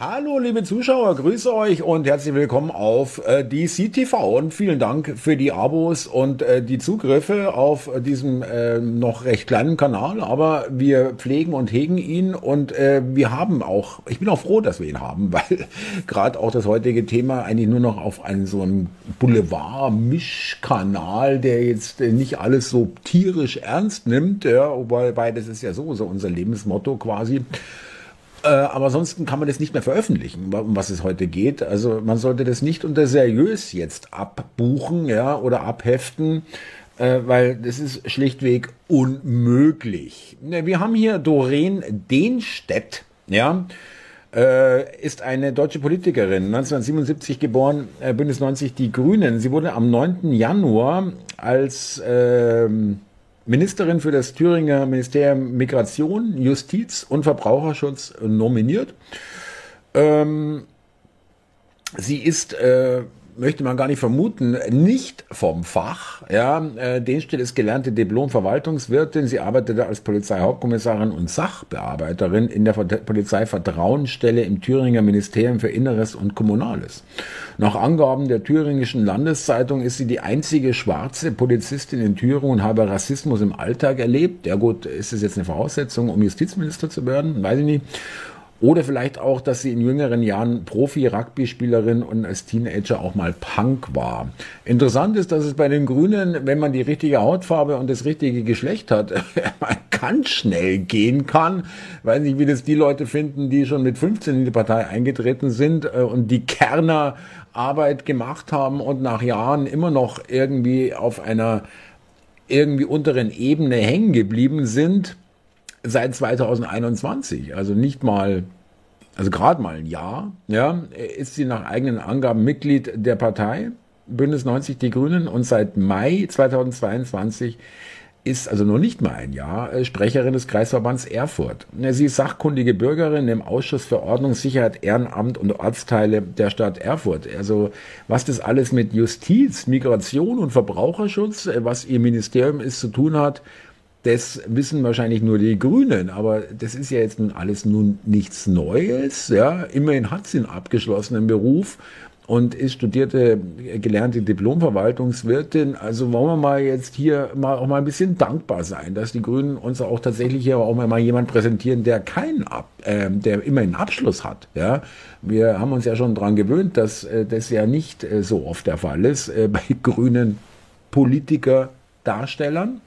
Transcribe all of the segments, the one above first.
Hallo liebe Zuschauer, grüße euch und herzlich willkommen auf äh, DC TV und vielen Dank für die Abos und äh, die Zugriffe auf diesem äh, noch recht kleinen Kanal, aber wir pflegen und hegen ihn und äh, wir haben auch, ich bin auch froh, dass wir ihn haben, weil gerade auch das heutige Thema eigentlich nur noch auf einen so einen Boulevard-Mischkanal, der jetzt äh, nicht alles so tierisch ernst nimmt, ja, wobei das ist ja so, so unser Lebensmotto quasi, äh, aber ansonsten kann man das nicht mehr veröffentlichen, um was es heute geht. Also man sollte das nicht unter seriös jetzt abbuchen, ja, oder abheften, äh, weil das ist schlichtweg unmöglich. Ne, wir haben hier Doreen Denstedt, ja, äh, ist eine deutsche Politikerin, 1977 geboren, äh, Bündnis 90 Die Grünen. Sie wurde am 9. Januar als ähm, Ministerin für das Thüringer Ministerium Migration, Justiz und Verbraucherschutz nominiert. Ähm, sie ist äh, möchte man gar nicht vermuten, nicht vom Fach. Ja, äh, Denstedt ist gelernte Diplom-Verwaltungswirtin. Sie arbeitete als Polizeihauptkommissarin und Sachbearbeiterin in der Polizeivertrauensstelle im Thüringer Ministerium für Inneres und Kommunales. Nach Angaben der Thüringischen Landeszeitung ist sie die einzige schwarze Polizistin in Thüringen und habe Rassismus im Alltag erlebt. Ja gut, ist das jetzt eine Voraussetzung, um Justizminister zu werden? Weiß ich nicht. Oder vielleicht auch, dass sie in jüngeren Jahren Profi-Rugby-Spielerin und als Teenager auch mal Punk war. Interessant ist, dass es bei den Grünen, wenn man die richtige Hautfarbe und das richtige Geschlecht hat, man ganz schnell gehen kann. Weiß nicht, wie das die Leute finden, die schon mit 15 in die Partei eingetreten sind äh, und die Kerner Arbeit gemacht haben und nach Jahren immer noch irgendwie auf einer irgendwie unteren Ebene hängen geblieben sind seit 2021, also nicht mal, also gerade mal ein Jahr, ja, ist sie nach eigenen Angaben Mitglied der Partei Bündnis 90 Die Grünen und seit Mai 2022 ist also noch nicht mal ein Jahr äh, Sprecherin des Kreisverbands Erfurt. Sie ist sachkundige Bürgerin im Ausschuss für Ordnung, Sicherheit, Ehrenamt und Ortsteile der Stadt Erfurt. Also was das alles mit Justiz, Migration und Verbraucherschutz, äh, was ihr Ministerium ist, zu tun hat, das wissen wahrscheinlich nur die Grünen, aber das ist ja jetzt nun alles nun nichts Neues. Ja, immerhin hat sie einen abgeschlossenen Beruf und ist studierte, gelernte Diplomverwaltungswirtin. Also wollen wir mal jetzt hier mal auch mal ein bisschen dankbar sein, dass die Grünen uns auch tatsächlich hier auch mal jemand präsentieren, der keinen Ab, äh, der immer einen Abschluss hat. Ja, wir haben uns ja schon daran gewöhnt, dass äh, das ja nicht äh, so oft der Fall ist äh, bei grünen Politiker Darstellern.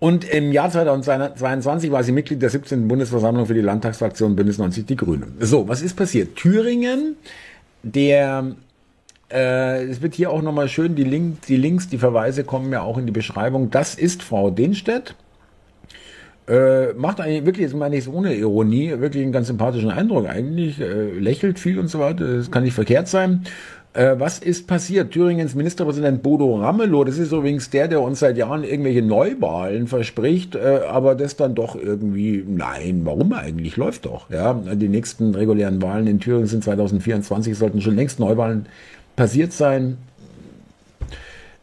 Und im Jahr 2022 war sie Mitglied der 17. Bundesversammlung für die Landtagsfraktion Bündnis 90 Die Grünen. So, was ist passiert? Thüringen, der äh, es wird hier auch nochmal schön, die, Link, die Links, die Verweise kommen ja auch in die Beschreibung. Das ist Frau Denstedt. Äh, macht eigentlich wirklich, jetzt meine ich es ohne Ironie, wirklich einen ganz sympathischen Eindruck eigentlich, äh, lächelt viel und so weiter, das kann nicht verkehrt sein. Äh, was ist passiert? Thüringens Ministerpräsident Bodo Ramelow, das ist übrigens der, der uns seit Jahren irgendwelche Neuwahlen verspricht, äh, aber das dann doch irgendwie, nein, warum eigentlich? Läuft doch. Ja, Die nächsten regulären Wahlen in Thüringen sind 2024, sollten schon längst Neuwahlen passiert sein.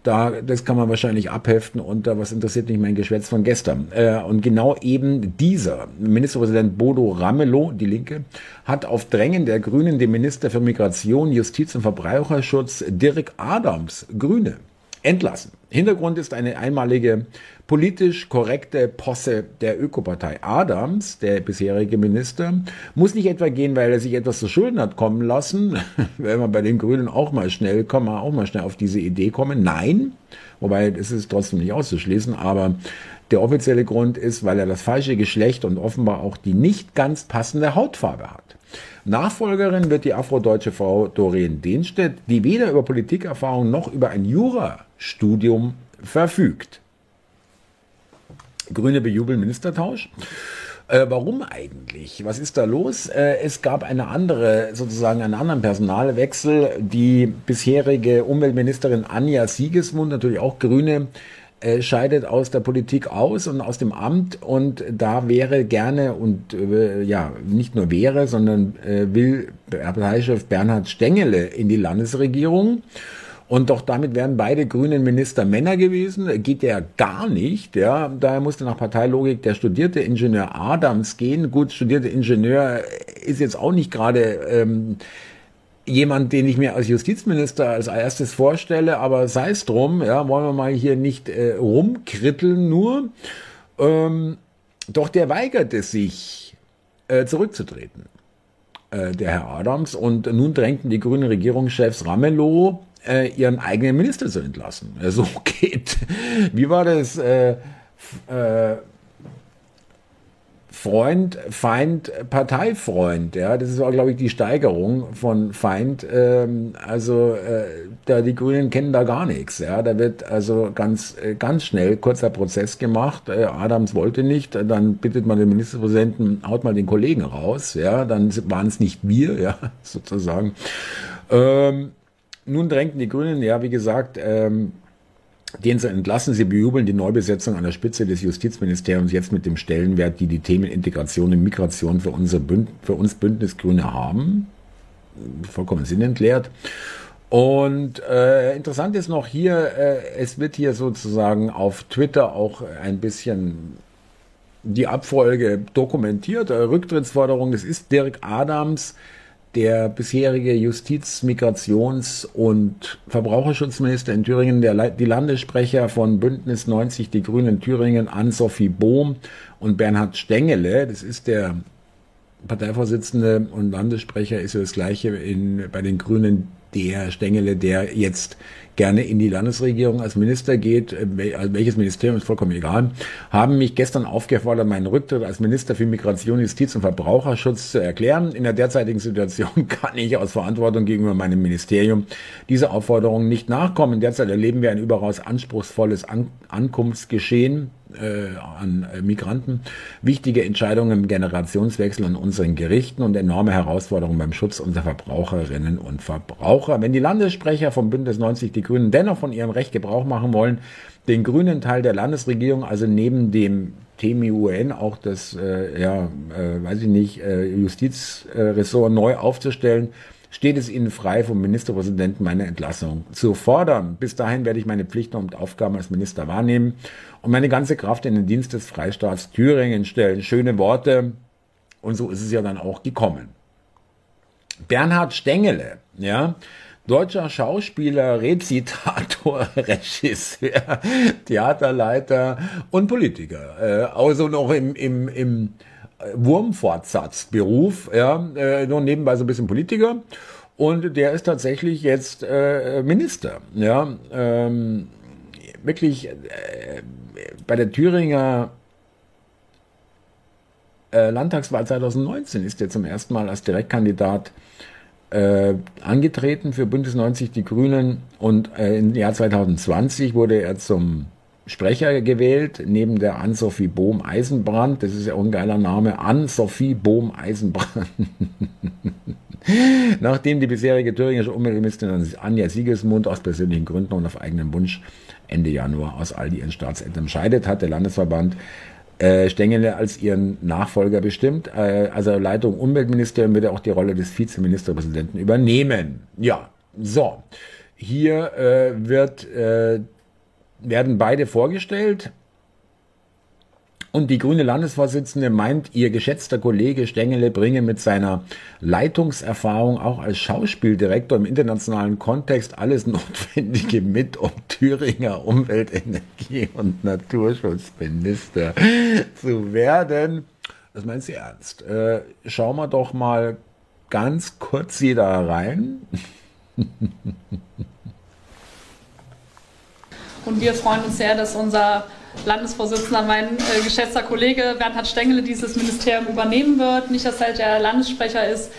Da, das kann man wahrscheinlich abheften unter, was interessiert mich mein Geschwätz von gestern. Äh, und genau eben dieser Ministerpräsident Bodo Ramelow, die Linke, hat auf Drängen der Grünen den Minister für Migration, Justiz und Verbraucherschutz Dirk Adams, Grüne, entlassen. Hintergrund ist eine einmalige politisch korrekte Posse der Ökopartei. Adams, der bisherige Minister, muss nicht etwa gehen, weil er sich etwas zu Schulden hat kommen lassen, wenn man bei den Grünen auch mal schnell, man auch mal schnell auf diese Idee kommen. Nein, wobei es ist trotzdem nicht auszuschließen, aber der offizielle Grund ist, weil er das falsche Geschlecht und offenbar auch die nicht ganz passende Hautfarbe hat. Nachfolgerin wird die afrodeutsche Frau Doreen Denstedt, die weder über Politikerfahrung noch über ein Jurastudium verfügt. Grüne bejubeln Ministertausch. Äh, warum eigentlich? Was ist da los? Äh, es gab eine andere, sozusagen einen anderen Personalwechsel. Die bisherige Umweltministerin Anja Siegesmund, natürlich auch Grüne, äh, scheidet aus der Politik aus und aus dem Amt und da wäre gerne und äh, ja, nicht nur wäre, sondern äh, will Parteichef Bernhard Stengele in die Landesregierung. Und doch damit wären beide grünen Minister Männer gewesen. Geht ja gar nicht. Ja, daher musste nach Parteilogik der studierte Ingenieur Adams gehen. Gut, studierte Ingenieur ist jetzt auch nicht gerade ähm, jemand, den ich mir als Justizminister als erstes vorstelle, aber sei es drum, ja, wollen wir mal hier nicht äh, rumkritteln nur. Ähm, doch der weigerte sich, äh, zurückzutreten, äh, der Herr Adams. Und nun drängten die grünen Regierungschefs Ramelow, äh, ihren eigenen Minister zu entlassen. So geht. Wie war das? Äh, äh, Freund, Feind, Parteifreund. Ja, das ist auch, glaube ich, die Steigerung von Feind. Ähm, also äh, da die Grünen kennen da gar nichts. Ja, da wird also ganz äh, ganz schnell kurzer Prozess gemacht. Äh, Adams wollte nicht, dann bittet man den Ministerpräsidenten, haut mal den Kollegen raus. Ja, dann waren es nicht wir, ja sozusagen. Ähm, nun drängten die Grünen, ja, wie gesagt, ähm, den sie entlassen. Sie bejubeln die Neubesetzung an der Spitze des Justizministeriums jetzt mit dem Stellenwert, die die Themen Integration und Migration für, unser Bünd, für uns Bündnisgrüne haben. Vollkommen sinnentleert. Und äh, interessant ist noch hier, äh, es wird hier sozusagen auf Twitter auch ein bisschen die Abfolge dokumentiert. Äh, Rücktrittsforderung, das ist Dirk Adams, der bisherige Justiz-, Migrations- und Verbraucherschutzminister in Thüringen, der, die Landessprecher von Bündnis 90 Die Grünen Thüringen, Ann-Sophie Bohm und Bernhard Stengele, das ist der Parteivorsitzende und Landessprecher, ist ja das gleiche in, bei den Grünen, der Stengele, der jetzt gerne in die Landesregierung als Minister geht, äh, also welches Ministerium ist vollkommen egal, haben mich gestern aufgefordert, meinen Rücktritt als Minister für Migration, Justiz und Verbraucherschutz zu erklären. In der derzeitigen Situation kann ich aus Verantwortung gegenüber meinem Ministerium dieser Aufforderung nicht nachkommen. Derzeit erleben wir ein überaus anspruchsvolles An Ankunftsgeschehen äh, an äh, Migranten, wichtige Entscheidungen im Generationswechsel an unseren Gerichten und enorme Herausforderungen beim Schutz unserer Verbraucherinnen und Verbraucher. Wenn die Landessprecher vom Bündnis 90 Die Grünen dennoch von ihrem Recht Gebrauch machen wollen, den grünen Teil der Landesregierung, also neben dem TMUN auch das, äh, ja, äh, weiß ich nicht, äh, Justizressort neu aufzustellen, steht es Ihnen frei, vom Ministerpräsidenten meine Entlassung zu fordern. Bis dahin werde ich meine Pflichten und Aufgaben als Minister wahrnehmen und meine ganze Kraft in den Dienst des Freistaats Thüringen stellen. Schöne Worte. Und so ist es ja dann auch gekommen. Bernhard Stengele, ja, deutscher Schauspieler, Rezitator, Regisseur, Theaterleiter und Politiker. Äh, also noch im, im, im Wurmfortsatzberuf, ja, äh, nur nebenbei so ein bisschen Politiker. Und der ist tatsächlich jetzt äh, Minister. Ja, ähm, wirklich äh, bei der Thüringer äh, Landtagswahl 2019 ist er zum ersten Mal als Direktkandidat äh, angetreten für Bündnis 90 Die Grünen und äh, im Jahr 2020 wurde er zum Sprecher gewählt, neben der Ann-Sophie Bohm-Eisenbrand. Das ist ja auch ein geiler Name. Ann-Sophie Bohm-Eisenbrand. Nachdem die bisherige thüringische Umweltministerin Anja Siegelsmund aus persönlichen Gründen und auf eigenen Wunsch Ende Januar aus all ihren Staatsämtern scheidet, hat der Landesverband äh, Stengele als ihren Nachfolger bestimmt. Äh, also Leitung Umweltministerium wird er auch die Rolle des Vizeministerpräsidenten übernehmen. Ja, so. Hier äh, wird äh, werden beide vorgestellt. Und die grüne Landesvorsitzende meint, ihr geschätzter Kollege Stengele bringe mit seiner Leitungserfahrung auch als Schauspieldirektor im internationalen Kontext alles Notwendige mit, um Thüringer Umwelt, Energie und Naturschutzminister zu werden. Das meint sie ernst. Äh, schauen wir doch mal ganz kurz hier da rein. Und wir freuen uns sehr, dass unser Landesvorsitzender, mein äh, geschätzter Kollege Bernhard Stengele, dieses Ministerium übernehmen wird. Nicht, dass er der Landessprecher ist,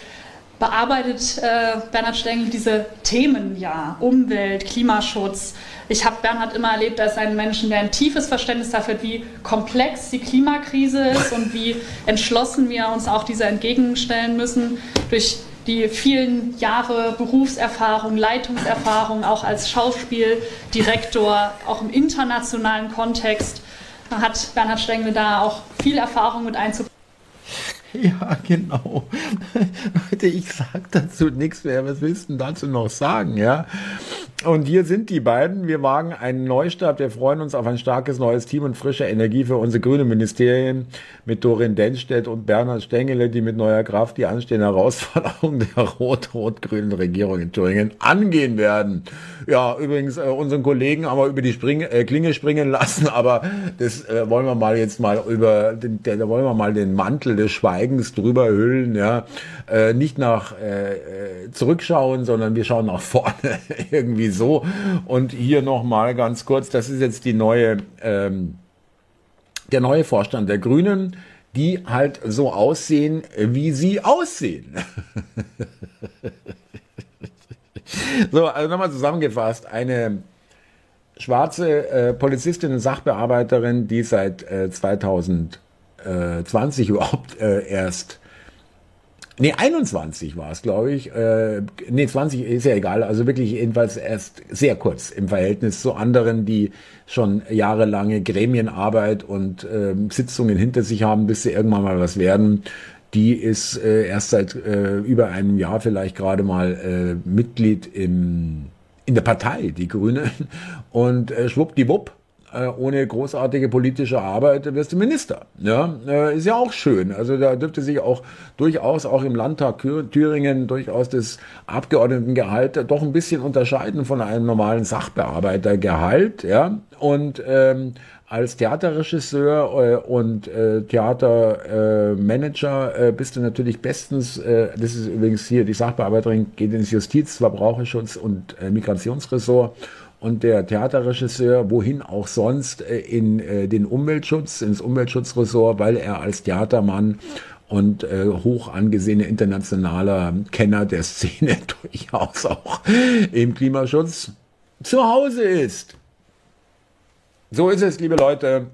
bearbeitet äh, Bernhard Stengel diese Themen ja, Umwelt, Klimaschutz. Ich habe Bernhard immer erlebt als einen Menschen, der ein tiefes Verständnis dafür hat, wie komplex die Klimakrise ist und wie entschlossen wir uns auch dieser entgegenstellen müssen durch die vielen Jahre Berufserfahrung, Leitungserfahrung, auch als Schauspieldirektor, auch im internationalen Kontext, hat Bernhard Stengel da auch viel Erfahrung mit einzubringen. Ja, genau. Leute, ich sage dazu nichts mehr. Was willst du dazu noch sagen, ja? Und hier sind die beiden. Wir wagen einen Neustart. Wir freuen uns auf ein starkes neues Team und frische Energie für unsere grünen Ministerien mit Dorin Denstedt und Bernhard Stengele, die mit neuer Kraft die anstehenden Herausforderungen der rot-rot-grünen Regierung in Thüringen angehen werden. Ja, übrigens, äh, unseren Kollegen haben wir über die Spring äh, Klinge springen lassen, aber das äh, wollen wir mal jetzt mal über, den, der, da wollen wir mal den Mantel des Schweigens drüber hüllen, ja. Äh, nicht nach äh, äh zurückschauen, sondern wir schauen nach vorne irgendwie so. Und hier nochmal ganz kurz, das ist jetzt die neue, ähm, der neue Vorstand der Grünen, die halt so aussehen, wie sie aussehen. so, also nochmal zusammengefasst, eine schwarze äh, Polizistin und Sachbearbeiterin, die seit äh, 2020 überhaupt äh, erst Nee, 21 war es, glaube ich. Äh, nee, 20 ist ja egal. Also wirklich jedenfalls erst sehr kurz im Verhältnis zu anderen, die schon jahrelange Gremienarbeit und äh, Sitzungen hinter sich haben, bis sie irgendwann mal was werden. Die ist äh, erst seit äh, über einem Jahr vielleicht gerade mal äh, Mitglied im, in der Partei, die Grüne. Und äh, schwuppdiwupp äh, ohne großartige politische Arbeit wirst du Minister. Ja, äh, ist ja auch schön. Also da dürfte sich auch durchaus auch im Landtag Thüringen durchaus das Abgeordnetengehalt doch ein bisschen unterscheiden von einem normalen Sachbearbeitergehalt. Ja, und ähm, als Theaterregisseur äh, und äh, Theatermanager äh, bist du natürlich bestens, äh, das ist übrigens hier die Sachbearbeiterin, geht ins Justiz, Verbraucherschutz und Migrationsressort und der Theaterregisseur, wohin auch sonst, äh, in äh, den Umweltschutz, ins Umweltschutzressort, weil er als Theatermann und äh, hoch angesehene internationaler Kenner der Szene durchaus auch im Klimaschutz zu Hause ist. So ist es, liebe Leute.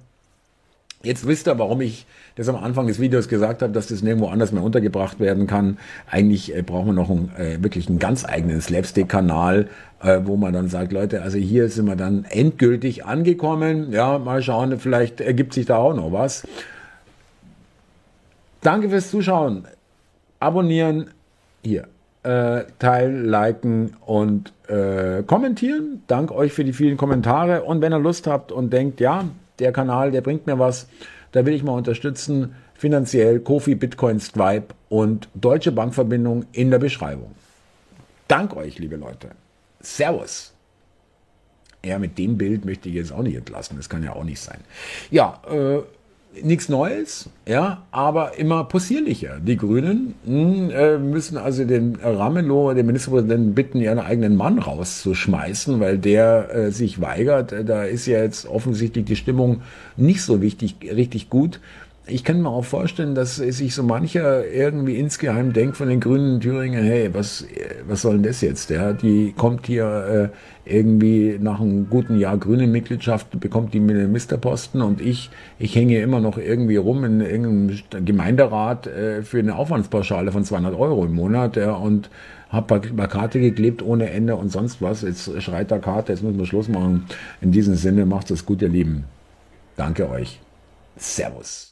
Jetzt wisst ihr, warum ich das am Anfang des Videos gesagt habe, dass das nirgendwo anders mehr untergebracht werden kann. Eigentlich äh, brauchen wir noch ein, äh, wirklich einen ganz eigenen Slapstick-Kanal, äh, wo man dann sagt, Leute, also hier sind wir dann endgültig angekommen. Ja, mal schauen, vielleicht ergibt sich da auch noch was. Danke fürs Zuschauen. Abonnieren hier. Äh, teilen, liken und äh, kommentieren. Dank euch für die vielen Kommentare. Und wenn ihr Lust habt und denkt, ja, der Kanal, der bringt mir was, da will ich mal unterstützen, finanziell Kofi, Bitcoin, Stripe und Deutsche Bankverbindung in der Beschreibung. Dank euch, liebe Leute. Servus. Ja, mit dem Bild möchte ich jetzt auch nicht entlassen. Das kann ja auch nicht sein. Ja, äh, nichts Neues, ja, aber immer possierlicher. Die Grünen mh, hm, äh, müssen also den Ramelow, den Ministerpräsidenten, bitten, ihren eigenen Mann rauszuschmeißen, weil der äh, sich weigert. Da ist ja jetzt offensichtlich die Stimmung nicht so wichtig, richtig gut ich kann mir auch vorstellen, dass sich so mancher irgendwie insgeheim denkt von den Grünen in Thüringen, hey, was, was soll denn das jetzt? Ja, die kommt hier äh, irgendwie nach einem guten Jahr grüne Mitgliedschaft, bekommt die Ministerposten und ich, ich hänge immer noch irgendwie rum in irgendeinem Gemeinderat äh, für eine Aufwandspauschale von 200 Euro im Monat ja, und habe Plakate geklebt ohne Ende und sonst was. Jetzt schreit der Karte, jetzt müssen wir Schluss machen. In diesem Sinne, macht es gut, ihr Lieben. Danke euch. Servus.